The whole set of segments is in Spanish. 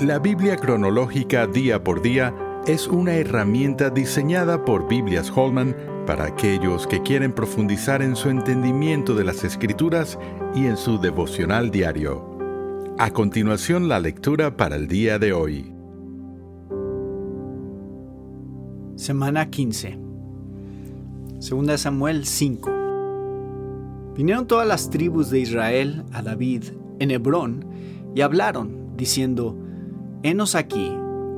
La Biblia cronológica día por día es una herramienta diseñada por Biblias Holman para aquellos que quieren profundizar en su entendimiento de las escrituras y en su devocional diario. A continuación la lectura para el día de hoy. Semana 15. Segunda Samuel 5. Vinieron todas las tribus de Israel a David en Hebrón y hablaron, diciendo, Henos aquí,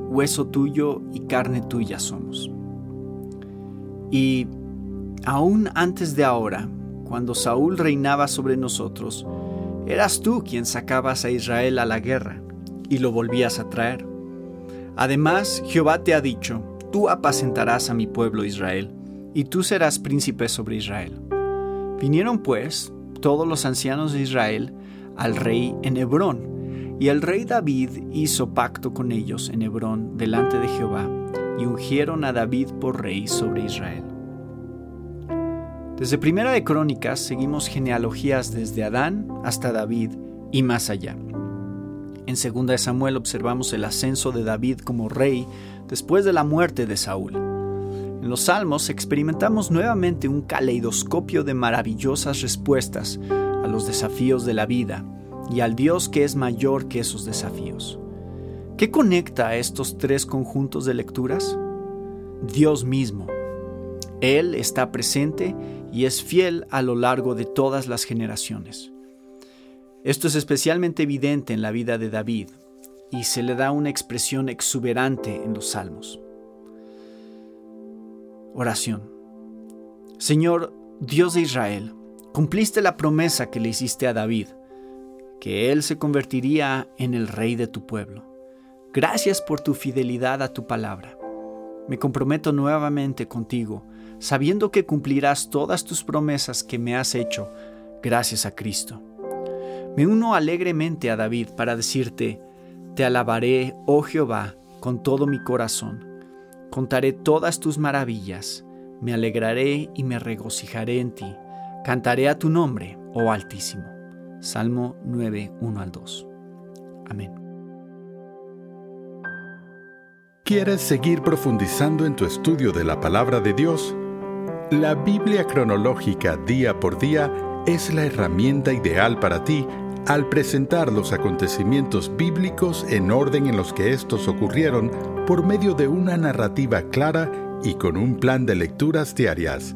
hueso tuyo y carne tuya somos. Y aún antes de ahora, cuando Saúl reinaba sobre nosotros, eras tú quien sacabas a Israel a la guerra y lo volvías a traer. Además, Jehová te ha dicho, tú apacentarás a mi pueblo Israel, y tú serás príncipe sobre Israel. Vinieron pues todos los ancianos de Israel al rey en Hebrón, y el rey David hizo pacto con ellos en Hebrón delante de Jehová, y ungieron a David por rey sobre Israel. Desde Primera de Crónicas seguimos genealogías desde Adán hasta David y más allá. En Segunda de Samuel observamos el ascenso de David como rey después de la muerte de Saúl. En los Salmos experimentamos nuevamente un caleidoscopio de maravillosas respuestas a los desafíos de la vida y al Dios que es mayor que esos desafíos. ¿Qué conecta a estos tres conjuntos de lecturas? Dios mismo. Él está presente y es fiel a lo largo de todas las generaciones. Esto es especialmente evidente en la vida de David y se le da una expresión exuberante en los salmos. Oración. Señor, Dios de Israel, cumpliste la promesa que le hiciste a David que Él se convertiría en el rey de tu pueblo. Gracias por tu fidelidad a tu palabra. Me comprometo nuevamente contigo, sabiendo que cumplirás todas tus promesas que me has hecho, gracias a Cristo. Me uno alegremente a David para decirte, Te alabaré, oh Jehová, con todo mi corazón. Contaré todas tus maravillas, me alegraré y me regocijaré en ti. Cantaré a tu nombre, oh Altísimo. Salmo 9, 1 al 2. Amén. ¿Quieres seguir profundizando en tu estudio de la palabra de Dios? La Biblia cronológica día por día es la herramienta ideal para ti al presentar los acontecimientos bíblicos en orden en los que estos ocurrieron por medio de una narrativa clara y con un plan de lecturas diarias.